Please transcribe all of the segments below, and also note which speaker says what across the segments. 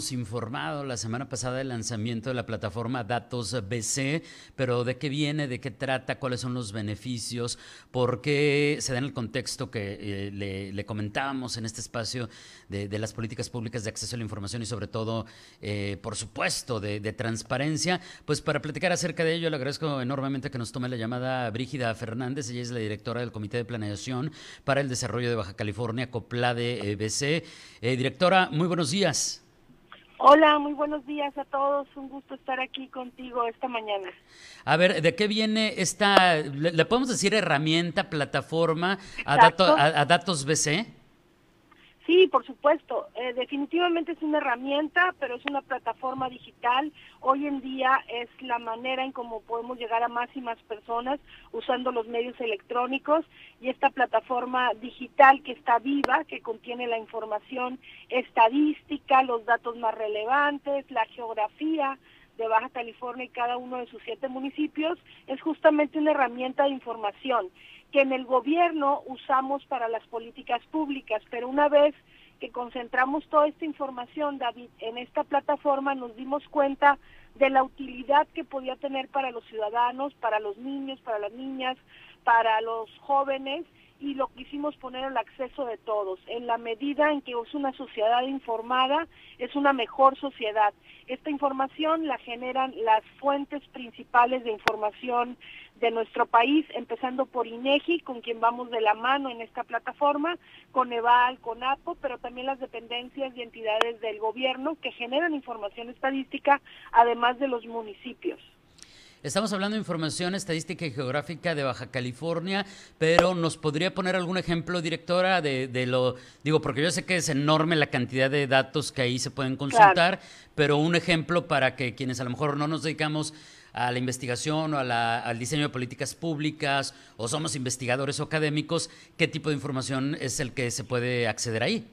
Speaker 1: Informado la semana pasada del lanzamiento de la plataforma Datos BC, pero ¿de qué viene? ¿De qué trata? ¿Cuáles son los beneficios? ¿Por qué se da en el contexto que eh, le, comentábamos en este espacio de, las políticas públicas de acceso a la información y sobre todo, eh, por supuesto, de, de, transparencia? Pues para platicar acerca de ello, le agradezco enormemente que nos tome la llamada Brígida Fernández. Ella es la directora del Comité de Planeación para el Desarrollo de Baja California, COPLADE BC. Eh, directora, muy buenos días.
Speaker 2: Hola, muy buenos días a todos. Un gusto estar aquí contigo esta mañana.
Speaker 1: A ver, ¿de qué viene esta, le, podemos decir herramienta, plataforma a, a, Datos BC?
Speaker 2: Sí, por supuesto. Eh, definitivamente es una herramienta, pero es una plataforma digital. Hoy en día es la manera en cómo podemos llegar a más y más personas usando los medios electrónicos y esta plataforma digital que está viva, que contiene la información estadística, los datos más relevantes, la geografía de Baja California y cada uno de sus siete municipios, es justamente una herramienta de información que en el gobierno usamos para las políticas públicas, pero una vez que concentramos toda esta información, David, en esta plataforma nos dimos cuenta de la utilidad que podía tener para los ciudadanos, para los niños, para las niñas, para los jóvenes y lo quisimos poner al acceso de todos. En la medida en que es una sociedad informada, es una mejor sociedad. Esta información la generan las fuentes principales de información de nuestro país, empezando por INEGI, con quien vamos de la mano en esta plataforma, con EVAL, con APO, pero también las dependencias y entidades del gobierno que generan información estadística, además de los municipios.
Speaker 1: Estamos hablando de información estadística y geográfica de Baja California, pero ¿nos podría poner algún ejemplo, directora, de, de lo, digo, porque yo sé que es enorme la cantidad de datos que ahí se pueden consultar, pero un ejemplo para que quienes a lo mejor no nos dedicamos a la investigación o al diseño de políticas públicas o somos investigadores o académicos, ¿qué tipo de información es el que se puede acceder ahí?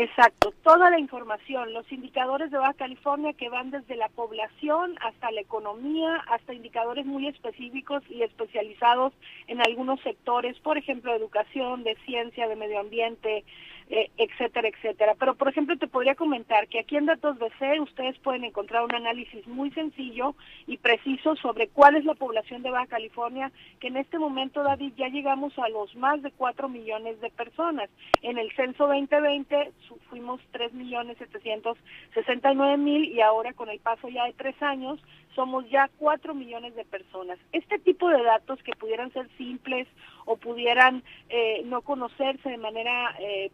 Speaker 2: Exacto, toda la información, los indicadores de Baja California que van desde la población hasta la economía, hasta indicadores muy específicos y especializados en algunos sectores, por ejemplo, educación, de ciencia, de medio ambiente, eh, etcétera, etcétera. Pero, por ejemplo, te podría comentar que aquí en Datos BC ustedes pueden encontrar un análisis muy sencillo y preciso sobre cuál es la población de Baja California, que en este momento, David, ya llegamos a los más de 4 millones de personas. En el censo 2020 fuimos 3 millones 769 mil y ahora con el paso ya de tres años somos ya 4 millones de personas. Este tipo de datos que pudieran ser simples o pudieran eh, no conocerse de manera eh,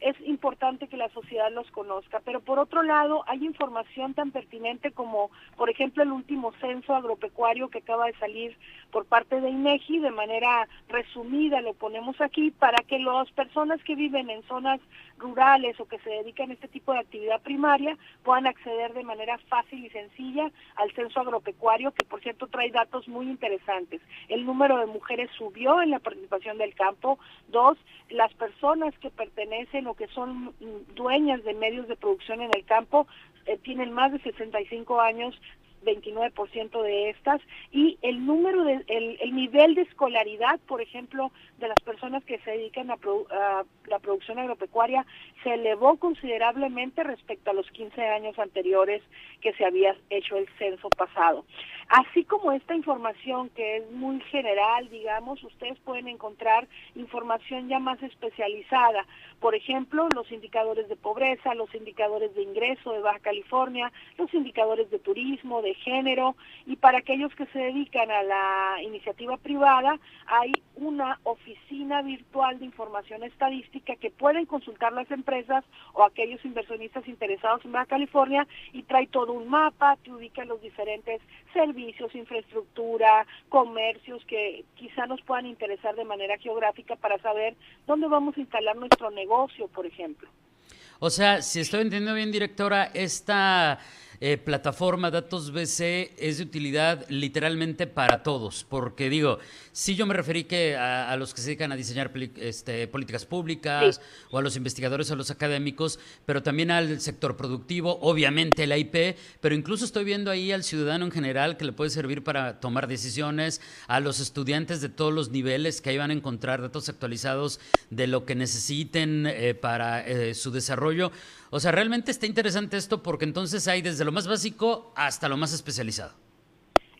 Speaker 2: es importante que la sociedad los conozca. Pero por otro lado, hay información tan pertinente como, por ejemplo, el último censo agropecuario que acaba de salir por parte de INEGI, de manera resumida lo ponemos aquí, para que las personas que viven en zonas rurales o que se dedican a este tipo de actividad primaria puedan acceder de manera fácil y sencilla al censo agropecuario, que por cierto trae datos muy interesantes. El número de mujeres subió en la participación del campo. Dos, las personas que pertenecen o que son dueñas de medios de producción en el campo eh, tienen más de 65 años 29% de estas y el número de el, nivel de escolaridad, por ejemplo, de las personas que se dedican a, la producción agropecuaria se elevó considerablemente respecto a los 15 años anteriores que se había hecho el censo pasado. Así como esta información que es muy general, digamos, ustedes pueden encontrar información ya más especializada. Por ejemplo, los indicadores de pobreza, los indicadores de ingreso de Baja California, los indicadores de turismo, de género, y para aquellos que se dedican a la iniciativa privada, hay una oficina virtual de información estadística que pueden consultar las empresas o aquellos inversionistas interesados en Baja California y trae todo un mapa, te ubica los diferentes servicios, infraestructura, comercios que quizá nos puedan interesar de manera geográfica para saber dónde vamos a instalar nuestro negocio, por ejemplo.
Speaker 1: O sea, si estoy entendiendo bien, directora, esta eh, plataforma Datos BC es de utilidad literalmente para todos, porque digo, sí yo me referí que a, los que se dedican a diseñar este, políticas públicas o a los investigadores o a los académicos, pero también al sector productivo, obviamente la IP, pero incluso estoy viendo ahí al ciudadano en general que le puede servir para tomar decisiones, a los estudiantes de todos los niveles que ahí van a encontrar datos actualizados de lo que necesiten eh, para eh, su desarrollo. O sea, realmente está interesante esto porque entonces hay desde lo más básico hasta lo más especializado.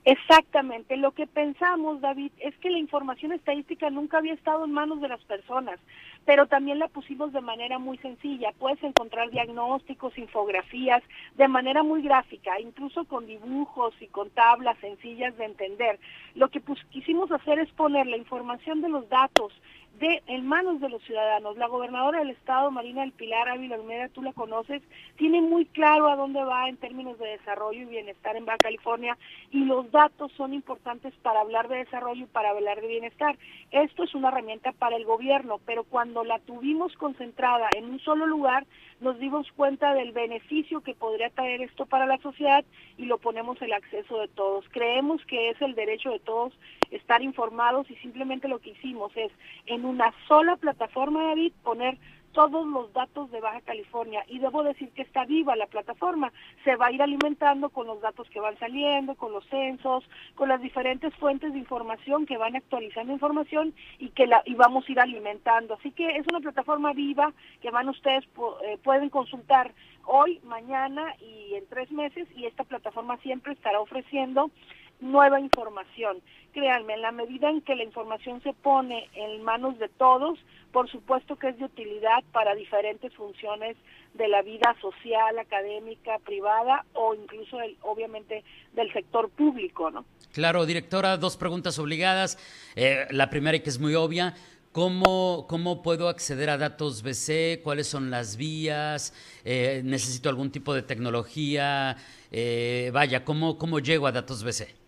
Speaker 2: Exactamente. Lo que pensamos, David, es que la información estadística nunca había estado en manos de las personas, pero también la pusimos de manera muy sencilla. Puedes encontrar diagnósticos, infografías, de manera muy gráfica, incluso con dibujos y con tablas sencillas de entender. Lo que quisimos hacer es poner la información de los datos de, en manos de los ciudadanos. La gobernadora del estado, Marina del Pilar Ávila Olmeda, tú la conoces, tiene muy claro a dónde va en términos de desarrollo y bienestar en Baja California y los datos son importantes para hablar de desarrollo y para hablar de bienestar. Esto es una herramienta para el gobierno, pero cuando la tuvimos concentrada en un solo lugar, nos dimos cuenta del beneficio que podría traer esto para la sociedad y lo ponemos el acceso de todos. Creemos que es el derecho de todos estar informados y simplemente lo que hicimos es en una sola plataforma, David, poner todos los datos de Baja California y debo decir que está viva la plataforma, se va a ir alimentando con los datos que van saliendo, con los censos, con las diferentes fuentes de información que van actualizando información y que la y vamos a ir alimentando. Así que es una plataforma viva que van ustedes eh, pueden consultar hoy, mañana y en tres meses y esta plataforma siempre estará ofreciendo nueva información. Créanme, en la medida en que la información se pone en manos de todos, por supuesto que es de utilidad para diferentes funciones de la vida social, académica, privada o incluso, el, obviamente, del sector público, ¿no?
Speaker 1: Claro, directora, dos preguntas obligadas. Eh, la primera, y que es muy obvia, ¿Cómo, ¿Cómo, puedo acceder a datos BC? ¿Cuáles son las vías? Eh, ¿Necesito algún tipo de tecnología? Eh, vaya, ¿cómo, ¿cómo llego a datos BC?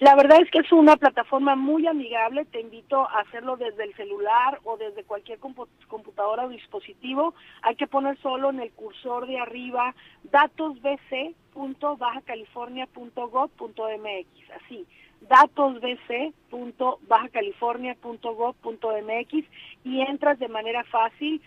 Speaker 2: La verdad es que es una plataforma muy amigable, te invito a hacerlo desde el celular o desde cualquier computadora o dispositivo. Hay que poner solo en el cursor de arriba datosbc.bajacalifornia.gov.mx, así, datosbc.bajacalifornia.gov.mx y entras de manera fácil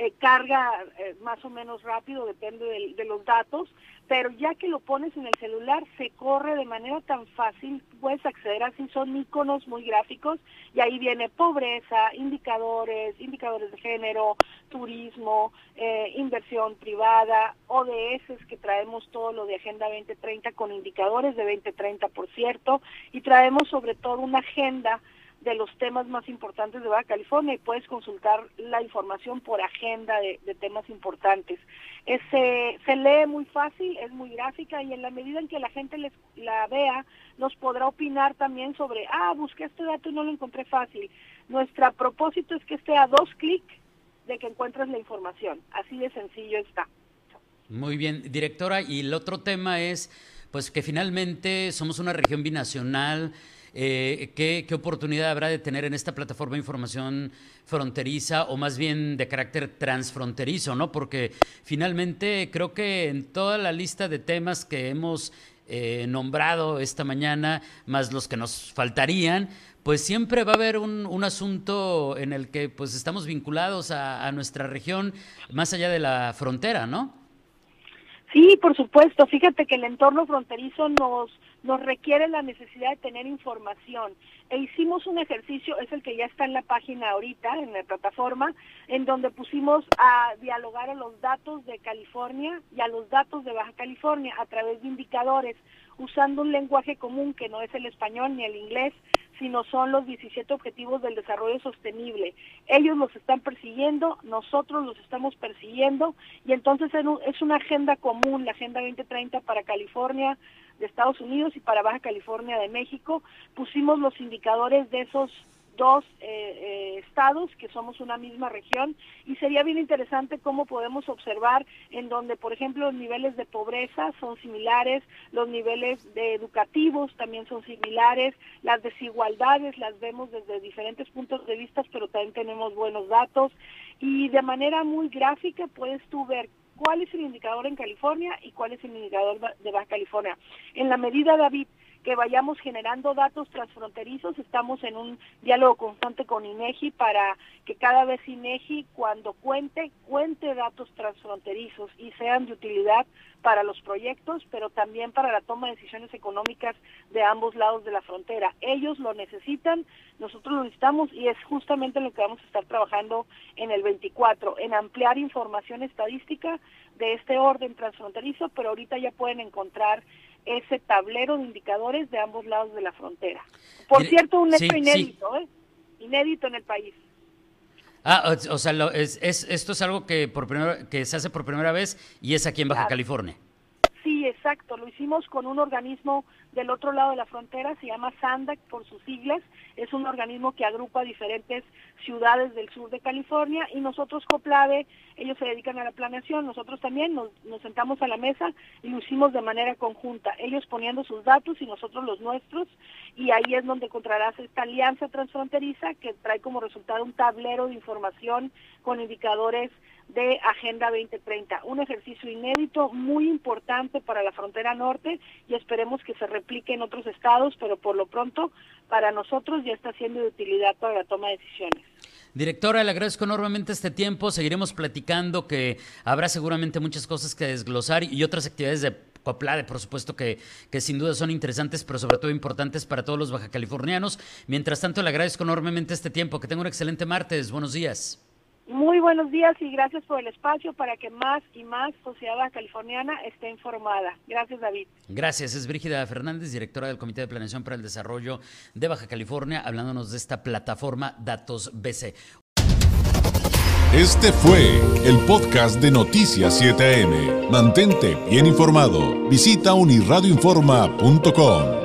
Speaker 2: eh, carga eh, más o menos rápido, depende de, los datos, pero ya que lo pones en el celular se corre de manera tan fácil, puedes acceder así, son iconos muy gráficos y ahí viene pobreza, indicadores, indicadores de género, turismo, eh, inversión privada, ODS que traemos todo lo de Agenda 2030 con indicadores de 2030 por cierto, y traemos sobre todo una agenda de los temas más importantes de Baja California y puedes consultar la información por agenda de, temas importantes. se lee muy fácil, es muy gráfica y en la medida en que la gente les, la vea, nos podrá opinar también sobre, ah, busqué este dato y no lo encontré fácil. Nuestro propósito es que esté a dos clics de que encuentres la información. Así de sencillo está.
Speaker 1: Muy bien, directora. Y el otro tema es, pues que finalmente somos una región binacional eh, ¿qué, oportunidad habrá de tener en esta plataforma información fronteriza o más bien de carácter transfronterizo, ¿no? Porque finalmente creo que en toda la lista de temas que hemos eh, nombrado esta mañana, más los que nos faltarían, pues siempre va a haber un, asunto en el que pues estamos vinculados a nuestra región más allá de la frontera, ¿no?
Speaker 2: Sí, por supuesto. Fíjate que el entorno fronterizo nos nos requiere la necesidad de tener información. E hicimos un ejercicio, es el que ya está en la página ahorita, en la plataforma, en donde pusimos a dialogar a los datos de California y a los datos de Baja California a través de indicadores, usando un lenguaje común que no es el español ni el inglés, sino son los 17 objetivos del desarrollo sostenible. Ellos los están persiguiendo, nosotros los estamos persiguiendo y entonces es una agenda común, la Agenda 2030 para California de Estados Unidos y para Baja California de México. Pusimos los indicadores de esos dos eh, eh, estados que somos una misma región y sería bien interesante cómo podemos observar en donde, por ejemplo, los niveles de pobreza son similares, los niveles de educativos también son similares, las desigualdades las vemos desde diferentes puntos de vista, pero también tenemos buenos datos y de manera muy gráfica puedes tú ver cuál es el indicador en California y cuál es el indicador de Baja California. En la medida, David, que vayamos generando datos transfronterizos. Estamos en un diálogo constante con INEGI para que cada vez INEGI cuando cuente, cuente datos transfronterizos y sean de utilidad para los proyectos, pero también para la toma de decisiones económicas de ambos lados de la frontera. Ellos lo necesitan, nosotros lo necesitamos y es justamente lo que vamos a estar trabajando en el 24, en ampliar información estadística de este orden transfronterizo, pero ahorita ya pueden encontrar ese tablero de indicadores de ambos lados de la frontera. Por cierto, un hecho inédito, ¿eh? inédito en el país.
Speaker 1: Ah, o, sea, es, esto es algo que por primera, que se hace por primera vez y es aquí en Baja California.
Speaker 2: Exacto. Lo hicimos con un organismo del otro lado de la frontera, se llama SANDAC por sus siglas. Es un organismo que agrupa diferentes ciudades del sur de California y nosotros, Coplave, ellos se dedican a la planeación, nosotros también nos, nos sentamos a la mesa y lo hicimos de manera conjunta, ellos poniendo sus datos y nosotros los nuestros y ahí es donde encontrarás esta alianza transfronteriza que trae como resultado un tablero de información con indicadores de Agenda 2030. Un ejercicio inédito, muy importante para la frontera norte y esperemos que se replique en otros estados, pero por lo pronto para nosotros ya está siendo de utilidad para la toma de decisiones.
Speaker 1: Directora, le agradezco enormemente este tiempo. Seguiremos platicando que habrá seguramente muchas cosas que desglosar y otras actividades de Coplade, por supuesto que, que sin duda son interesantes, pero sobre todo importantes para todos los baja californianos. Mientras tanto, le agradezco enormemente este tiempo. Que tenga un excelente martes. Buenos días.
Speaker 2: Muy buenos días y gracias por el espacio para que más y más sociedad californiana esté informada. Gracias, David.
Speaker 1: Gracias. Es Brígida Fernández, directora del Comité de Planeación para el Desarrollo de Baja California, hablándonos de esta plataforma Datos BC.
Speaker 3: Este fue el podcast de Noticias 7am. Mantente bien informado. Visita unirradioinforma.com.